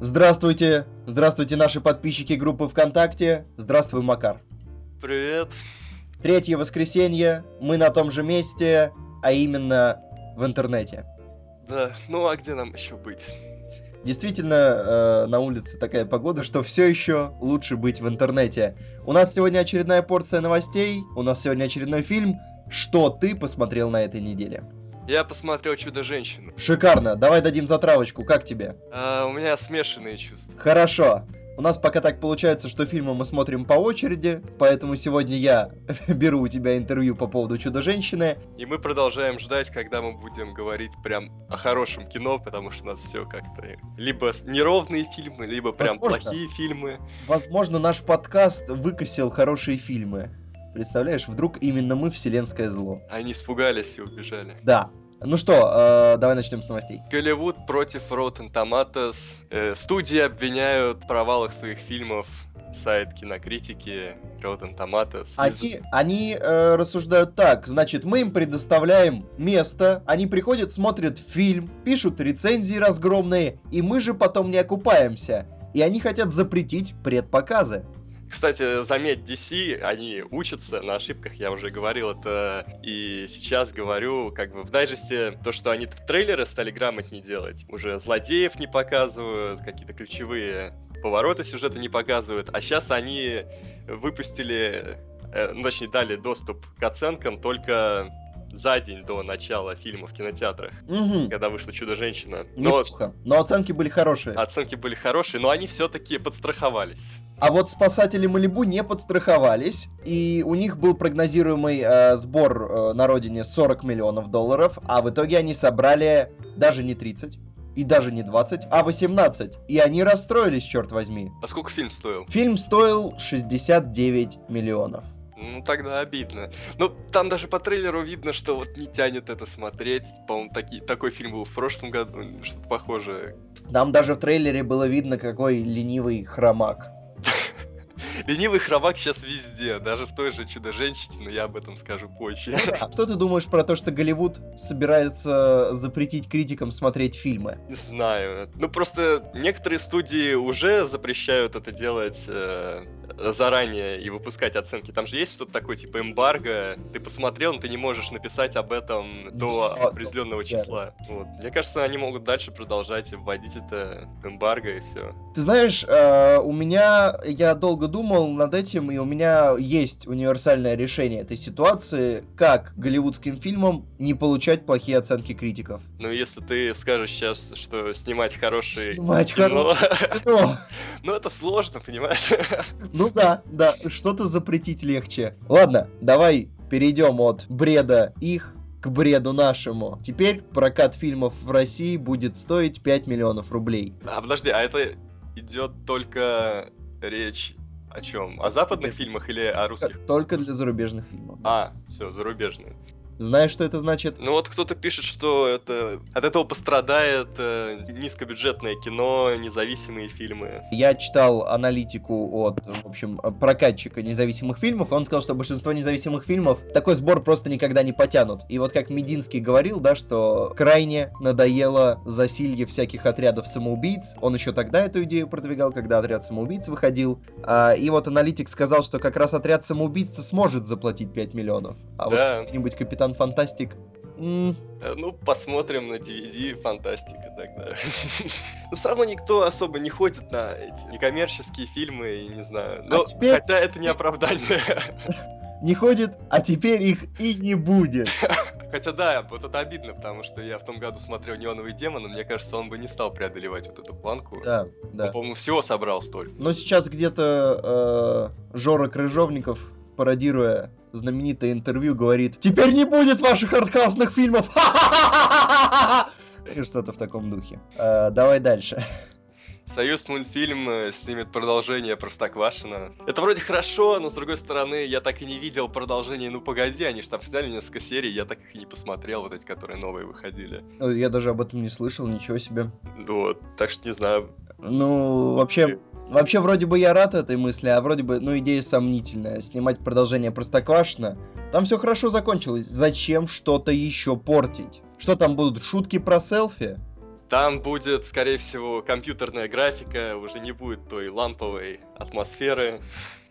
Здравствуйте, здравствуйте наши подписчики группы ВКонтакте. Здравствуй, Макар. Привет. Третье воскресенье, мы на том же месте, а именно в интернете. Да, ну а где нам еще быть? Действительно, э, на улице такая погода, что все еще лучше быть в интернете. У нас сегодня очередная порция новостей, у нас сегодня очередной фильм. Что ты посмотрел на этой неделе? Я посмотрел «Чудо-женщину». Шикарно, давай дадим затравочку, как тебе? А, у меня смешанные чувства. Хорошо. У нас пока так получается, что фильмы мы смотрим по очереди, поэтому сегодня я беру у тебя интервью по поводу «Чудо-женщины». И мы продолжаем ждать, когда мы будем говорить прям о хорошем кино, потому что у нас все как-то либо неровные фильмы, либо прям Возможно. плохие фильмы. Возможно, наш подкаст выкосил хорошие фильмы. Представляешь, вдруг именно мы вселенское зло. Они испугались и убежали. Да. Ну что, э, давай начнем с новостей. Голливуд против Rotten Tomatoes. Э, студии обвиняют в провалах своих фильмов сайт кинокритики Rotten Tomatoes. Они, они э, рассуждают так, значит, мы им предоставляем место, они приходят, смотрят фильм, пишут рецензии разгромные, и мы же потом не окупаемся. И они хотят запретить предпоказы. Кстати, заметь, DC, они учатся на ошибках, я уже говорил это и сейчас говорю, как бы в дайджесте то, что они трейлеры стали грамотнее делать, уже злодеев не показывают, какие-то ключевые повороты сюжета не показывают, а сейчас они выпустили, э, ну, точнее, дали доступ к оценкам только за день до начала фильма в кинотеатрах, Угу. когда вышла «Чудо-женщина». Но Неплохо. Но оценки были хорошие. оценки были хорошие, но они все-таки подстраховались. А вот спасатели Малибу не подстраховались, и у них был прогнозируемый э, сбор э, на родине 40 миллионов долларов, а в итоге они собрали даже не 30, и даже не 20, а 18. И они расстроились, черт возьми. А сколько фильм стоил? Фильм стоил 69 миллионов. Ну, тогда обидно. Ну, там даже по трейлеру видно, что вот не тянет это смотреть. По-моему, таки, такой фильм был в прошлом году, что-то похожее. Нам даже в трейлере было видно, какой ленивый хромак. Ленивый хромак сейчас везде, даже в той же Чудо-женщине, но я об этом скажу позже. Что ты думаешь про то, что Голливуд собирается запретить критикам смотреть фильмы? Не знаю. Ну, просто некоторые студии уже запрещают это делать э, заранее и выпускать оценки. Там же есть что-то такое, типа эмбарго. Ты посмотрел, но ты не можешь написать об этом до А, определенного числа. Вот. Мне кажется, они могут дальше продолжать вводить это эмбарго и все. Ты знаешь, э, у меня, я долго думал над этим, и у меня есть универсальное решение этой ситуации, как голливудским фильмам не получать плохие оценки критиков. Ну, если ты скажешь сейчас, что снимать хорошие Снимать кино, хорошее кино. ну это сложно, понимаешь? Ну да, да, что-то запретить легче. Ладно, давай перейдем от бреда их к бреду нашему. Теперь прокат фильмов в России будет стоить 5 миллионов рублей. А подожди, а это идет только речь о чем? О западных фильмах или о русских? Только для зарубежных фильмов. А, все, зарубежные. Знаешь, что это значит? Ну вот кто-то пишет, что это от этого пострадает э, низкобюджетное кино, независимые фильмы. Я читал аналитику от, в общем, прокатчика независимых фильмов, и он сказал, что большинство независимых фильмов такой сбор просто никогда не потянут. И вот как Мединский говорил, да, что крайне надоело засилье всяких отрядов самоубийц. Он еще тогда эту идею продвигал, когда отряд самоубийц выходил. А, и вот аналитик сказал, что как раз отряд самоубийц сможет заплатить 5 миллионов. А Да. вот какой-нибудь Капитан Фантастик... м, Э, Ну, посмотрим на DVD, фантастика тогда. Но все равно никто особо не ходит на эти некоммерческие фильмы, и не знаю. Но, теперь- хотя это не оправдание. не ходит, а теперь их и не будет. Хотя да, вот это обидно, потому что я в том году смотрел «Неоновый демон», и мне кажется, он бы не стал преодолевать вот эту планку. Да, да. Он, по-моему, всего собрал столько. Но сейчас где-то э, Жора Крыжовников, пародируя знаменитое интервью, говорит «Теперь не будет ваших артхаусных фильмов!» И что-то в таком духе. Э, давай дальше. Союз мультфильм э, снимет продолжение Простоквашина. Это вроде хорошо, но с другой стороны, я так и не видел продолжение «Ну погоди», они же там сняли несколько серий, я так их и не посмотрел, вот эти, которые новые выходили. Я даже об этом не слышал, ничего себе. Вот, так что не знаю. Ну, вообще, вообще вроде бы я рад этой мысли, а вроде бы, ну, идея сомнительная. Снимать продолжение Простоквашино. Там все хорошо закончилось. Зачем что-то еще портить? Что там будут, шутки про селфи? Там будет, скорее всего, компьютерная графика, уже не будет той ламповой атмосферы.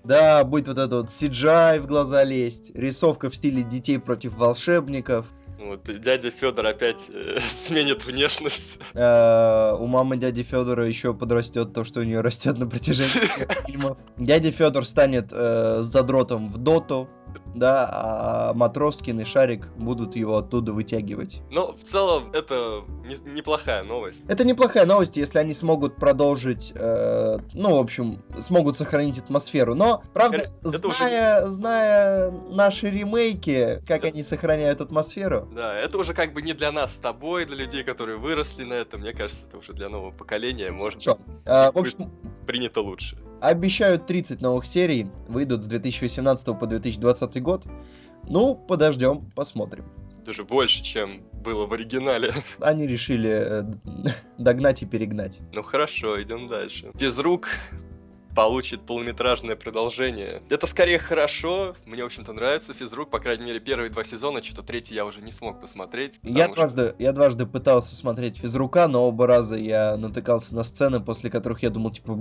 Да, будет вот это вот CGI в глаза лезть, рисовка в стиле детей против волшебников. Вот, дядя Федор опять э, сменит внешность. Э, у мамы дяди Федора еще подрастет то, что у нее растет на протяжении всех фильмов. Дядя Федор станет э, задротом в доту, да, а Матроскин и Шарик будут его оттуда вытягивать. Но в целом это не- неплохая новость. Это неплохая новость, если они смогут продолжить, э, ну, в общем, смогут сохранить атмосферу. Но, правда, Это уже зная, зная наши ремейки, как они сохраняют атмосферу, Да, это уже как бы не для нас с тобой, для людей, которые выросли на этом. Мне кажется, это уже для нового поколения может Чё? Э, в общем, принято лучше. Обещают 30 новых серий, выйдут с 2018 по 2020 год. Ну, подождем, посмотрим. Даже больше, чем было в оригинале. Они решили э, догнать и перегнать. Ну хорошо, идем дальше. Физрук получит полнометражное продолжение. Это скорее хорошо. Мне, в общем-то, нравится физрук. По крайней мере, первые два сезона. Что-то третий я уже не смог посмотреть. Я потому что- дважды, я дважды пытался смотреть физрука, но оба раза я натыкался на сцены, после которых я думал, типа,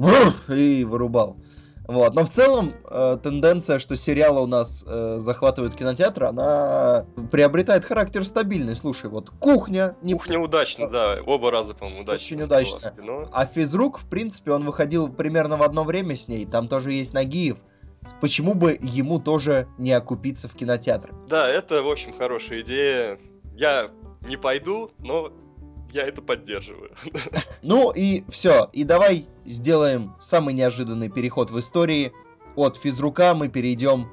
и вырубал. Вот. Но в целом э, тенденция, что сериалы у нас э, захватывают кинотеатр, она приобретает характер стабильный. Слушай, вот кухня, не Кухня удачно, да. Оба раза, по-моему, удачно. Очень удачно. А физрук, в принципе, он выходил примерно в одно время с ней. Там тоже есть Нагиев. Почему бы ему тоже не окупиться в кинотеатр? Да, это, в общем, хорошая идея. Я не пойду, но я это поддерживаю. Ну и все. И давай сделаем самый неожиданный переход в истории. От физрука мы перейдем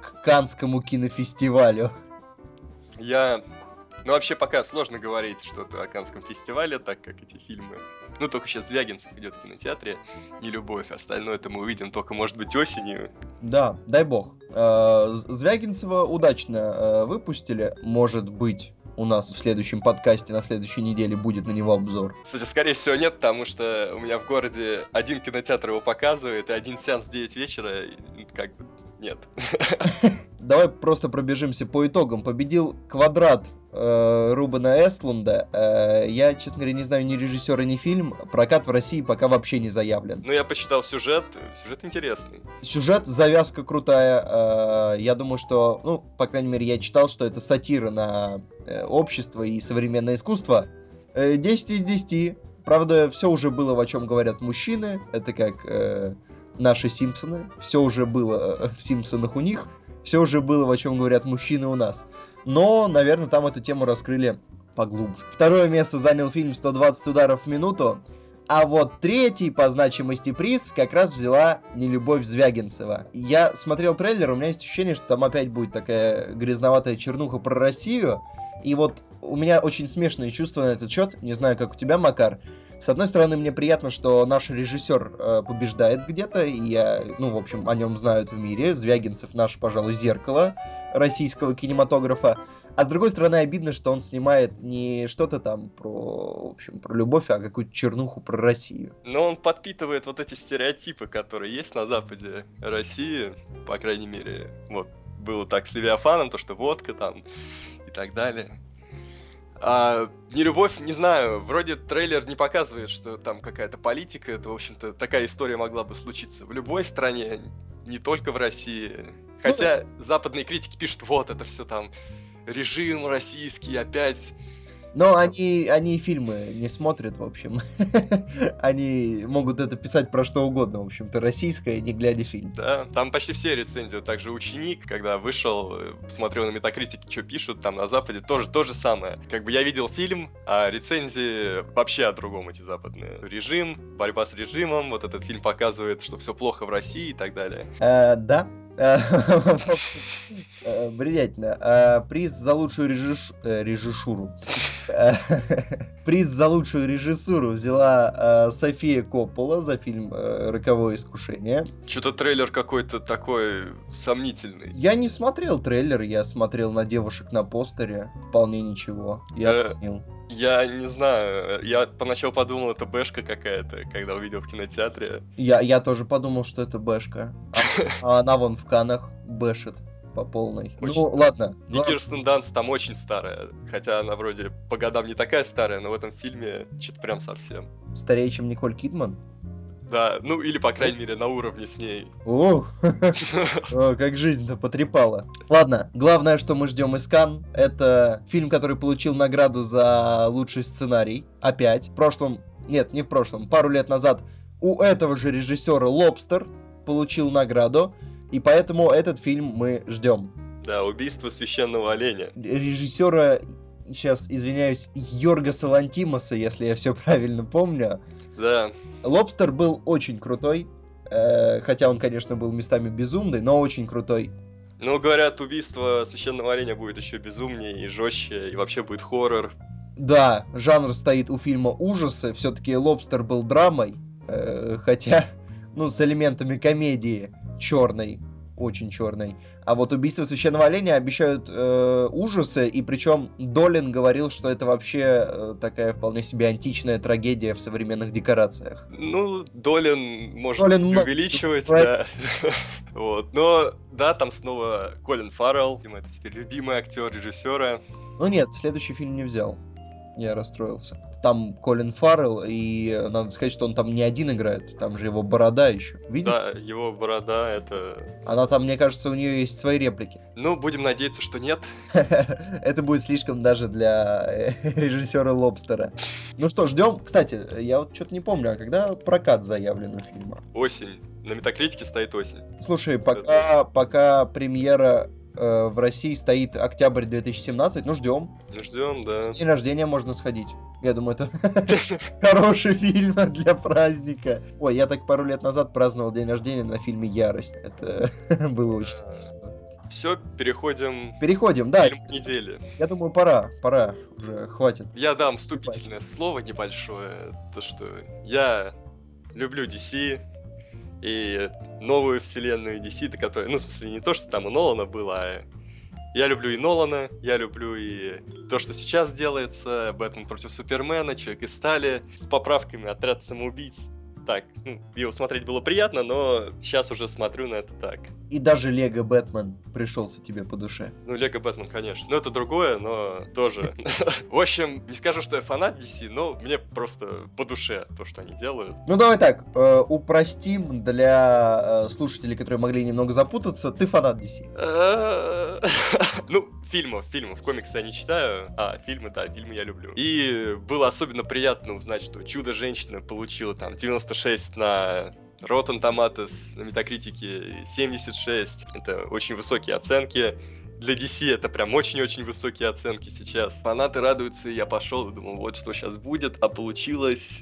к Канскому кинофестивалю. Я... Ну, вообще, пока сложно говорить что-то о Канском фестивале, так как эти фильмы... Ну, только сейчас Звягинцев идет в кинотеатре, не любовь, остальное это мы увидим только, может быть, осенью. Да, дай бог. Э, Звягинцева удачно э, выпустили. Может быть, у нас в следующем подкасте на следующей неделе будет на него обзор. Кстати, скорее всего, нет, потому что у меня в городе один кинотеатр его показывает, и один сеанс в 9 вечера, и, как бы, нет. Давай просто пробежимся по итогам. Победил квадрат э, Рубена Эстлунда. Э, я, честно говоря, не знаю ни режиссера, ни фильм. Прокат в России пока вообще не заявлен. Ну, я почитал сюжет, сюжет интересный. Сюжет, завязка крутая. э, я думаю, что, ну, по крайней мере, я читал, что это сатира на э, общество и современное искусство. Э, 10 из 10. Правда, все уже было, о чем говорят мужчины. Это как э, наши Симпсоны. Все уже было в Симпсонах у них. Все уже было, о чем говорят мужчины у нас. Но, наверное, там эту тему раскрыли поглубже. Второе место занял фильм «120 ударов в минуту». А вот третий по значимости приз как раз взяла Нелюбовь Звягинцева. Я смотрел трейлер, у меня есть ощущение, что там опять будет такая грязноватая чернуха про Россию. И вот у меня очень смешные чувства на этот счет. Не знаю, как у тебя, Макар. С одной стороны, мне приятно, что наш режиссер э, побеждает где-то, и я, ну, в общем, о нем знают в мире. Звягинцев наш, пожалуй, зеркало российского кинематографа. А с другой стороны, обидно, что он снимает не что-то там про, в общем, про любовь, а какую-то чернуху про Россию. Но он подпитывает вот эти стереотипы, которые есть на западе России, по крайней мере, вот, было так с Левиафаном, то, что водка там и так далее. А нелюбовь, не знаю, вроде трейлер не показывает, что там какая-то политика, это, в общем-то, такая история могла бы случиться в любой стране, не только в России. Хотя западные критики пишут, вот, это все там режим российский опять Но они, они фильмы не смотрят, в общем. они могут это писать про что угодно, в общем-то, российское, не глядя фильм. Да, там почти все рецензии. Вот Также ученик, когда вышел, э, смотрел на метакритике, что пишут, там на Западе тоже то же самое. Как бы я видел фильм, а рецензии вообще о другом эти западные. Режим, борьба с режимом, вот этот фильм показывает, что все плохо в России и так далее. Э, да. Э, Бредятина. Э, Приз за лучшую э, режиссуру. Приз за лучшую режиссуру взяла София Коппола за фильм «Роковое искушение». Что-то трейлер какой-то такой сомнительный. Я не смотрел трейлер, я смотрел на девушек на постере. Вполне ничего. Я оценил. Я не знаю, я поначалу подумал, это бэшка какая-то, когда увидел в кинотеатре. Я, я тоже подумал, что это бэшка. А, а она вон в Каннах бэшит. по полной. Очень ну, старая. ладно. И Глав- Кирстен Данст там очень старая. Хотя она вроде по годам не такая старая, но в этом фильме что-то прям совсем. Старее, чем Николь Кидман? Да, ну или, по крайней мере, на уровне с ней. О, как жизнь-то потрепала. Ладно, главное, что мы ждем из Кан, это фильм, который получил награду за лучший сценарий. Опять. В прошлом, нет, не в прошлом, пару лет назад у этого же режиссера Лобстер получил награду, и поэтому этот фильм мы ждем. Да, убийство священного оленя. Режиссера, сейчас извиняюсь, Йоргаса Лантимоса, если я все правильно помню. Да, Лобстер был очень крутой, э, хотя он, конечно, был местами безумный, но очень крутой. ну говорят, убийство священного оленя будет еще безумнее и жестче, и вообще будет хоррор. Да, жанр стоит у фильма ужасы, все-таки Лобстер был драмой, э, хотя, ну, с элементами комедии черной, очень черной. А вот убийство священного оленя обещают э, ужасы, и причем Долин говорил, что это вообще э, такая вполне себе античная трагедия в современных декорациях. Ну, Долин может Долин увеличивать, да. Вот, но да, там снова Колин Фаррелл, это теперь любимый актер режиссера. Ну нет, следующий фильм не взял. Я расстроился. Там Колин Фаррелл, и э, надо сказать, что он там не один играет, там же его борода еще. Видишь? Да, его борода, это... Она там, мне кажется, у нее есть свои реплики. Ну, будем надеяться, что нет. Это будет слишком даже для э, режиссера Лобстера. Ну что, ждем. Кстати, я вот что-то не помню, а когда прокат заявлен у фильма? Осень. На Метакритике стоит осень. Слушай, пока, пока премьера э, в России стоит октябрь 2017, ну ждем. Ждем, да. День рождения можно сходить. Я думаю, это хороший фильм для праздника. Ой, я так пару лет назад праздновал день рождения на фильме «Ярость». Это было очень весело. Все, переходим Переходим, да. к фильму недели. Я думаю, пора, пора. Уже хватит. Я дам вступительное слово небольшое. То, что я люблю DC и новую вселенную DC, до которой... Ну, в смысле, не то, что там у Нолана было, а я люблю и Нолана, я люблю и то, что сейчас делается, Бэтмен против Супермена, Человек из Стали, с поправками Отряд самоубийц. Так, его смотреть было приятно, но сейчас уже смотрю на это так. И даже Лего Бэтмен пришелся тебе по душе. Ну, Лего Бэтмен, конечно. Ну, это другое, но тоже. В общем, не скажу, что я фанат DC, но мне просто по душе то, что они делают. Ну давай так, э, упростим для э, слушателей, которые могли немного запутаться. Ты фанат DC. Ну, фильмов, фильмов, комиксы я не читаю, а фильмы, да, фильмы я люблю. И было особенно приятно узнать, что Чудо-женщина получила там 96 на Rotten Tomatoes, на Метакритике 76. Это очень высокие оценки. Для DC это прям очень-очень высокие оценки сейчас. Фанаты радуются, и я пошел и думал, вот что сейчас будет, а получилось...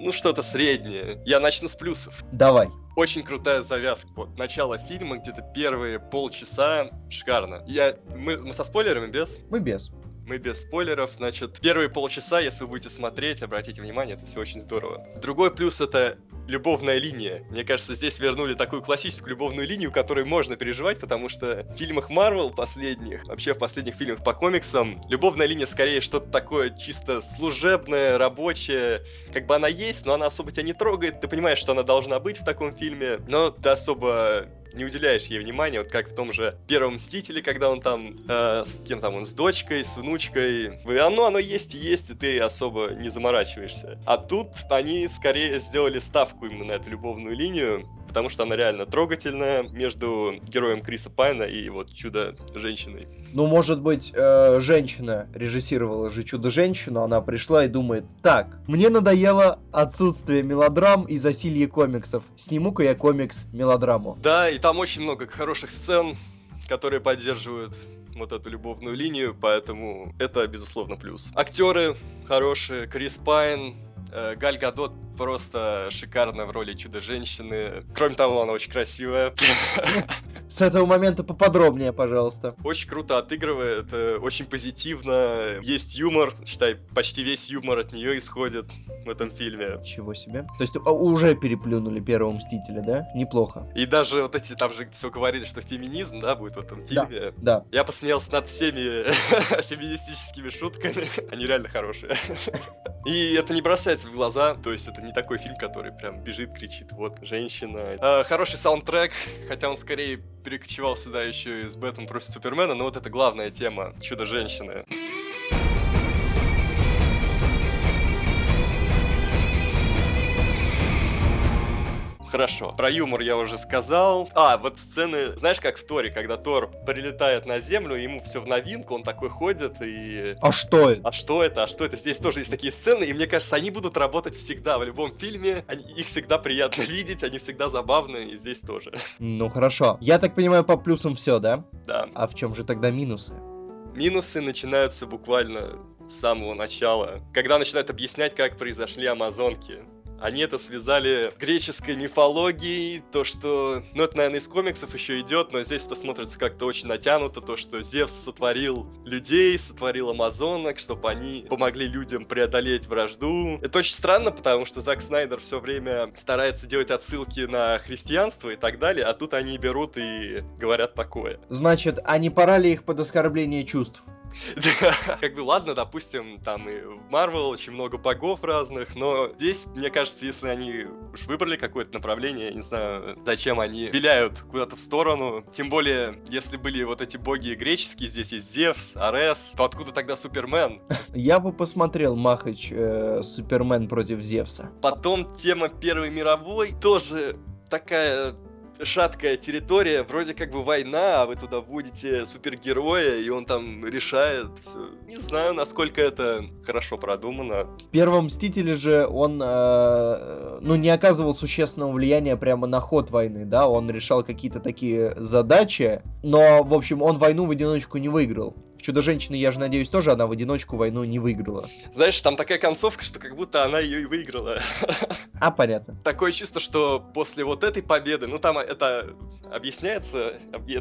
Ну, что-то среднее. Я начну с плюсов. Давай. Очень крутая завязка. Вот начало фильма, где-то первые полчаса, шикарно. Я, мы, мы со спойлерами без? Мы без. Мы без спойлеров, значит, первые полчаса, если вы будете смотреть, обратите внимание, это все очень здорово. Другой плюс это любовная линия. Мне кажется, здесь вернули такую классическую любовную линию, которую можно переживать, потому что в фильмах Марвел последних, вообще в последних фильмах по комиксам, любовная линия скорее что-то такое чисто служебное, рабочее. Как бы она есть, но она особо тебя не трогает. Ты понимаешь, что она должна быть в таком фильме, но ты особо не уделяешь ей внимания, вот как в том же Первом Мстителе, когда он там, э, с кем там он, с дочкой, с внучкой. Оно, оно есть и есть, и ты особо не заморачиваешься. А тут они скорее сделали ставку именно на эту любовную линию, потому что она реально трогательная между героем Криса Пайна и вот чудо-женщиной. Ну, может быть, э, женщина режиссировала же «Чудо-женщину», она пришла и думает, так, мне надоело отсутствие мелодрам и засилье комиксов, сниму-ка я комикс-мелодраму. Да, и там очень много хороших сцен, которые поддерживают вот эту любовную линию, поэтому это, безусловно, плюс. Актеры хорошие, Крис Пайн, э, Галь Гадот просто шикарно в роли чудо-женщины. Кроме того, она очень красивая. С этого момента поподробнее, пожалуйста. Очень круто отыгрывает, э, очень позитивно. Есть юмор, считай, почти весь юмор от нее исходит в этом фильме. Чего себе. То есть а, уже переплюнули первого Мстителя, да? Неплохо. И даже вот эти, там же все говорили, что феминизм, да, будет в этом фильме. Да. Я посмеялся над всеми феминистическими шутками. Они реально хорошие. И это не бросается в глаза, то есть это не такой фильм, который прям бежит, кричит, вот, женщина. Э, хороший саундтрек, хотя он скорее перекочевал сюда еще из Бэтмен против Супермена, но вот это главная тема Чудо-женщины. Хорошо. Про юмор я уже сказал. А, вот сцены, знаешь, как в Торе, когда Тор прилетает на Землю, ему все в новинку, он такой ходит и... А что это? А что это? А что это? Здесь тоже есть такие сцены, и мне кажется, они будут работать всегда в любом фильме. Они, их всегда приятно видеть, они всегда забавны, и здесь тоже. Ну хорошо. Я так понимаю, по плюсам все, да? Да. А в чем же тогда минусы? Минусы начинаются буквально с самого начала, когда начинают объяснять, как произошли амазонки. Они это связали с греческой мифологией, то, что... Ну, это, наверное, из комиксов еще идет, но здесь это смотрится как-то очень натянуто, то, что Зевс сотворил людей, сотворил амазонок, чтобы они помогли людям преодолеть вражду. Это очень странно, потому что Зак Снайдер все время старается делать отсылки на христианство и так далее, а тут они берут и говорят такое. Значит, а не пора ли их под оскорбление чувств? как бы ладно, допустим, там и в Marvel очень много богов разных, но здесь, мне кажется, если они уж выбрали какое-то направление, я не знаю, зачем они виляют куда-то в сторону. Тем более, если были вот эти боги греческие, здесь есть Зевс, Арес, то откуда тогда Супермен? Я бы посмотрел Махач э, Супермен против Зевса. Потом тема Первой мировой тоже такая шаткая территория, вроде как бы война, а вы туда вводите супергероя, и он там решает. Не знаю, насколько это хорошо продумано. В первом Мстителе же он, э, ну, не оказывал существенного влияния прямо на ход войны, да, он решал какие-то такие задачи, но, в общем, он войну в одиночку не выиграл. В Чудо-женщины, я же надеюсь, тоже она в одиночку войну не выиграла. Знаешь, там такая концовка, что как будто она ее и выиграла. А, понятно. Такое чувство, что после вот этой победы, ну там это объясняется,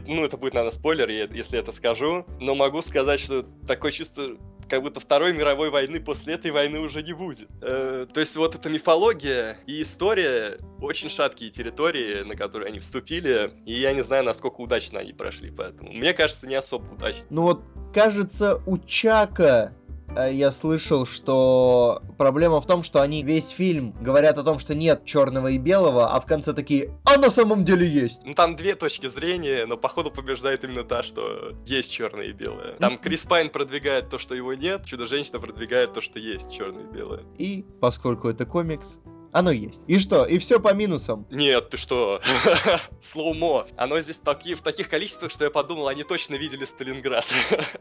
ну это будет, наверное, спойлер, если это скажу, но могу сказать, что такое чувство, как будто Второй мировой войны после этой войны уже не будет. Э, то есть вот эта мифология и история очень шаткие территории, на которые они вступили, и я не знаю, насколько удачно они прошли, поэтому мне кажется, не особо удачно. Ну вот, кажется, у Чака Э, я слышал, что проблема в том, что они весь фильм говорят о том, что нет черного и белого, а в конце такие, а на самом деле есть. Ну там две точки зрения, но походу побеждает именно та, что есть черное и белое. Там Крис Пайн продвигает то, что его нет, Чудо-женщина продвигает то, что есть черное и белое. И поскольку это комикс, оно есть. И что? И все по минусам? Нет, ты что? Slow-mo. Оно здесь таки, в таких количествах, что я подумал, они точно видели Сталинград.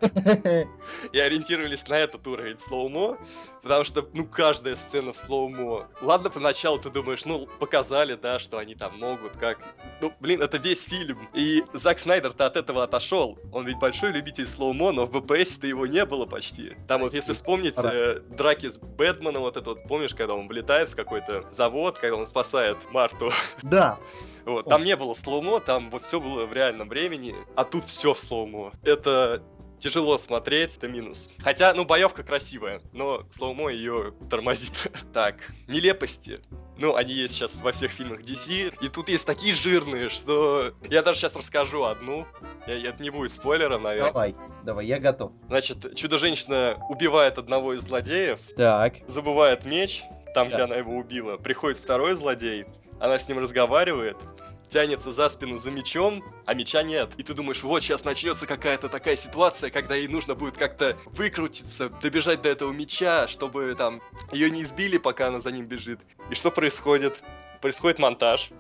И ориентировались на этот уровень slow-mo, потому что, ну, каждая сцена в slow-mo. Ладно, поначалу ты думаешь, ну, показали, да, что они там могут, как... Ну, блин, это весь фильм. И Зак Снайдер-то от этого отошел. Он ведь большой любитель slow-mo, но в БПС-то его не было почти. Там вот, если вспомнить э, драки с Бэтменом, вот это вот, помнишь, когда он влетает в какой-то завод, когда он спасает Марту. Да. Вот, там не было slow-mo, там вот все было в реальном времени, а тут все в slow-mo. Это тяжело смотреть, это минус. Хотя, ну, боевка красивая, но slow-mo ее тормозит. так, нелепости. Ну, они есть сейчас во всех фильмах DC, и тут есть такие жирные, что я даже сейчас расскажу одну. Я, это не будет спойлером, наверное. Давай, давай, я готов. Значит, Чудо-женщина убивает одного из злодеев. Так. Забывает меч, там, да. где она его убила. Приходит второй злодей, она с ним разговаривает, тянется за спину за мечом, а меча нет. И ты думаешь, вот сейчас начнется какая-то такая ситуация, когда ей нужно будет как-то выкрутиться, добежать до этого меча, чтобы там ее не избили, пока она за ним бежит. И что происходит? Происходит монтаж.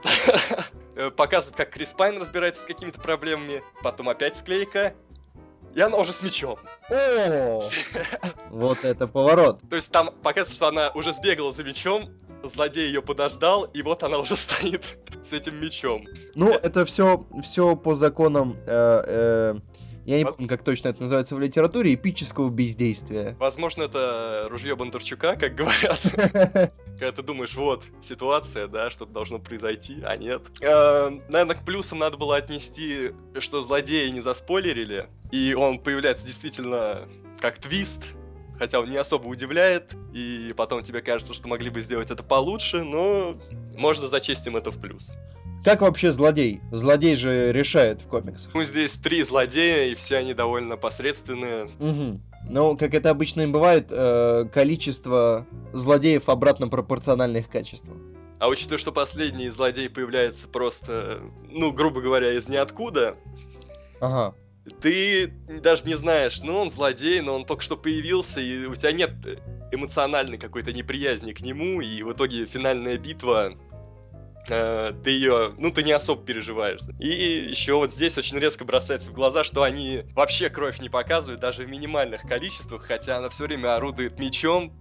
Показывает, как Крис Пайн разбирается с какими-то проблемами. Потом опять склейка. И она уже с мечом. О, вот это поворот. То есть там показывается, что она уже сбегала за мечом, злодей ее подождал, и вот она уже стоит с этим мечом. Ну, это все, все по законам э, э, я не помню, как точно это называется в литературе, эпического бездействия. Возможно, это ружье Бондарчука, как говорят. Когда ты думаешь, вот, ситуация, да, что-то должно произойти, а нет. Э, наверное, к плюсам надо было отнести, что злодеи не заспойлерили, и он появляется действительно как твист, хотя он не особо удивляет, и потом тебе кажется, что могли бы сделать это получше, но можно зачесть им это в плюс. Как вообще злодей? Злодей же решает в комиксах. Ну, здесь три злодея, и все они довольно посредственные. Угу. Но, как это обычно и бывает, э, количество злодеев обратно пропорционально их качеству. А учитывая, что последний злодей появляется просто, ну, грубо говоря, из ниоткуда, Ага. Ты даже не знаешь, ну, он злодей, но он только что появился, и у тебя нет эмоциональной какой-то неприязни к нему, и в итоге финальная битва э, ты ее, ну, ты не особо переживаешь. И еще вот здесь очень резко бросается в глаза, что они вообще кровь не показывают, даже в минимальных количествах, хотя она все время орудует мечом,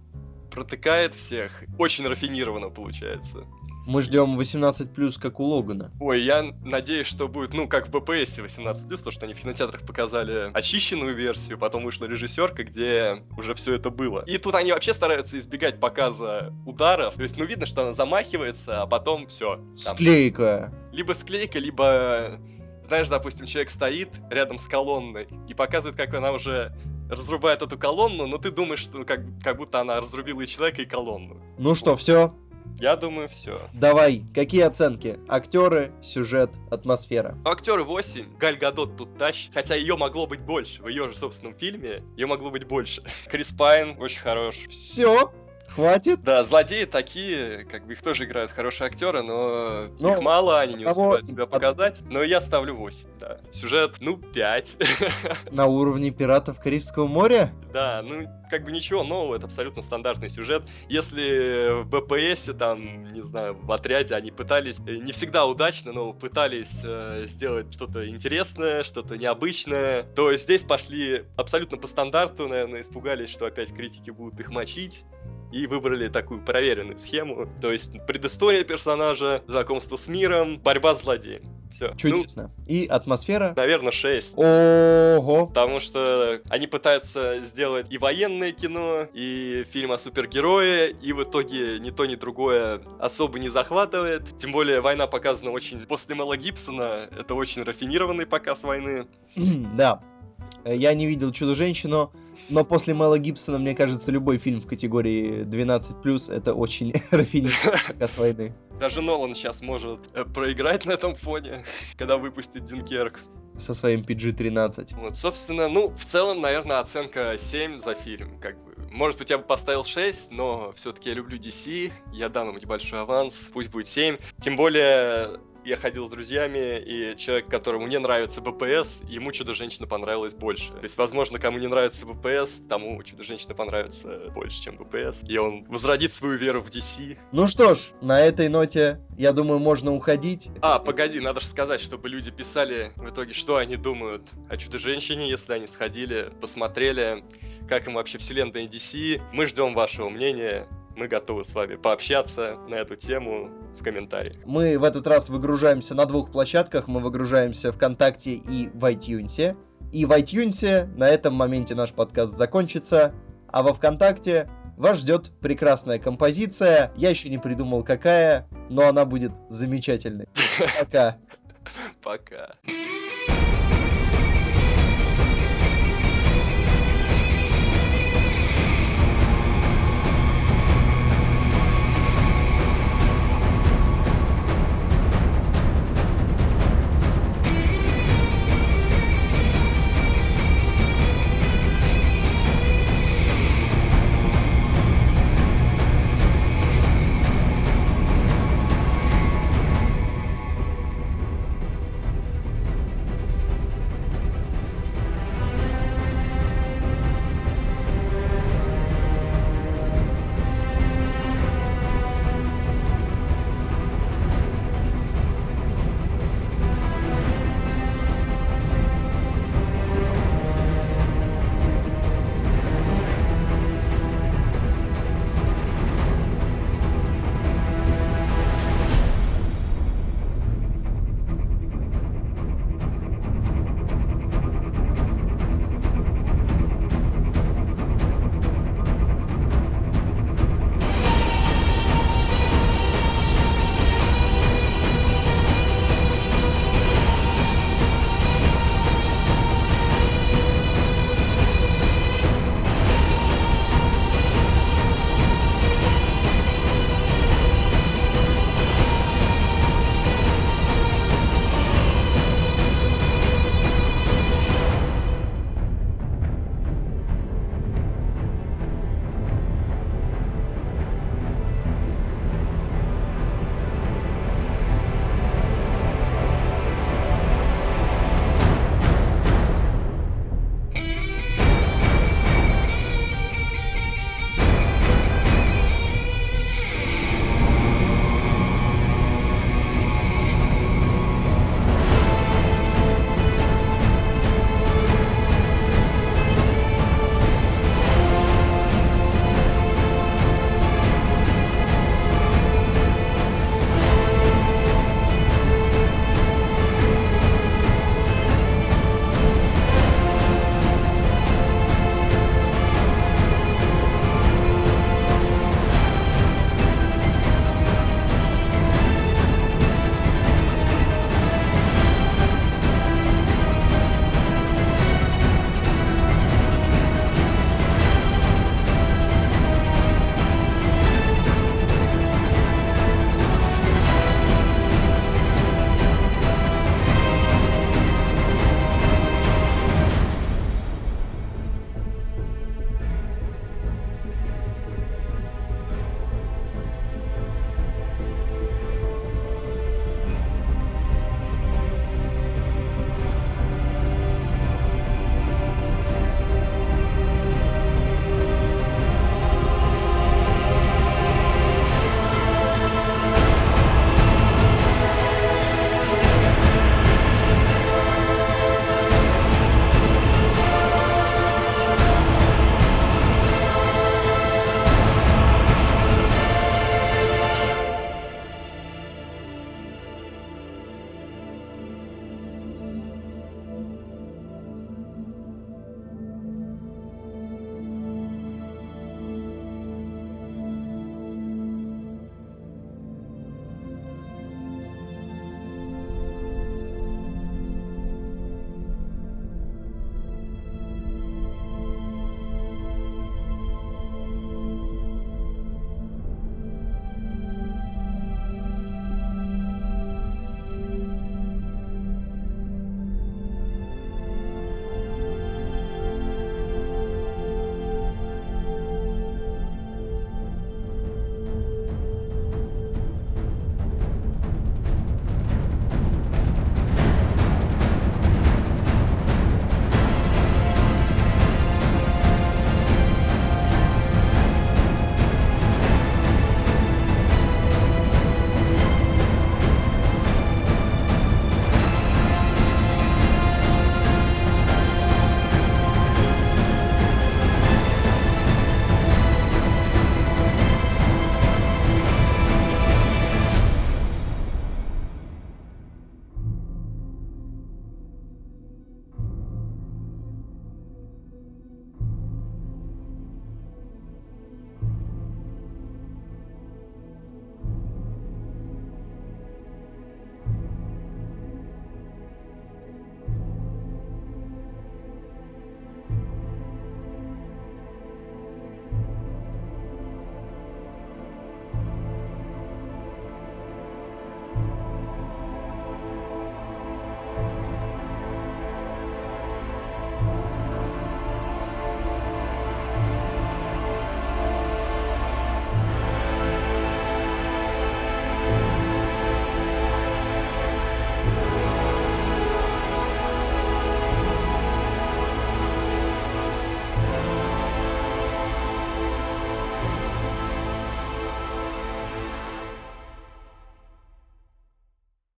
протыкает всех. Очень рафинированно получается. Мы ждем 18 плюс, как у Логана. Ой, я надеюсь, что будет, ну, как в БПС 18 плюс, то, что они в кинотеатрах показали очищенную версию, потом вышла режиссерка, где уже все это было. И тут они вообще стараются избегать показа ударов. То есть, ну, видно, что она замахивается, а потом все. Склейка. Либо склейка, либо знаешь, допустим, человек стоит рядом с колонной и показывает, как она уже разрубает эту колонну, но ты думаешь, что как, как будто она разрубила и человека, и колонну. Ну что, все? Я думаю, все. Давай, какие оценки? Актеры, сюжет, атмосфера. Актеры 8, Галь Гадот тут тащит, хотя ее могло быть больше. В ее же собственном фильме ее могло быть больше. Крис Пайн очень хорош. Все, Хватит? Да, злодеи такие, как бы их тоже играют хорошие актеры, но, но их мало, они не того... успевают себя показать. Но я ставлю 8, да. Сюжет, ну, 5. На уровне пиратов Карибского моря? Да, ну, как бы ничего нового, это абсолютно стандартный сюжет. Если в БПСе, там, не знаю, в отряде они пытались, э, не всегда удачно, но пытались э, сделать что-то интересное, что-то необычное, то здесь пошли абсолютно по стандарту, наверное, испугались, что опять критики будут их мочить и выбрали такую проверенную схему. То есть предыстория персонажа, знакомство с миром, борьба с злодеем. Все. Чудесно. Ну, и атмосфера? Наверное, 6. Ого. Потому что они пытаются сделать и военное кино, и фильм о супергерое, и в итоге ни то, ни другое особо не захватывает. Тем более война показана очень... После Мела Гибсона это очень рафинированный показ войны. да. Я не видел Чудо-женщину, но после Мэла Гибсона, мне кажется, любой фильм в категории 12+, это очень рафинированный показ войны. Даже Нолан сейчас может э, проиграть на этом фоне, когда выпустит Дюнкерк. Со своим PG-13. Вот, собственно, ну, в целом, наверное, оценка 7 за фильм, как бы. Может быть, я бы поставил 6, но все-таки я люблю DC, я дам ему небольшой аванс, пусть будет 7. Тем более, я ходил с друзьями, и человек, которому не нравится БПС, ему Чудо-женщина понравилась больше. То есть, возможно, кому не нравится БПС, тому Чудо-женщина понравится больше, чем БПС. И он возродит свою веру в DC. Ну что ж, на этой ноте, я думаю, можно уходить. А, погоди, надо же сказать, чтобы люди писали в итоге, что они думают о Чудо-женщине, если они сходили, посмотрели, как им вообще вселенная DC. Мы ждем вашего мнения мы готовы с вами пообщаться на эту тему в комментариях. Мы в этот раз выгружаемся на двух площадках. Мы выгружаемся ВКонтакте и в iTunes. И в iTunes на этом моменте наш подкаст закончится. А во ВКонтакте вас ждет прекрасная композиция. Я еще не придумал какая, но она будет замечательной. Пока. Пока.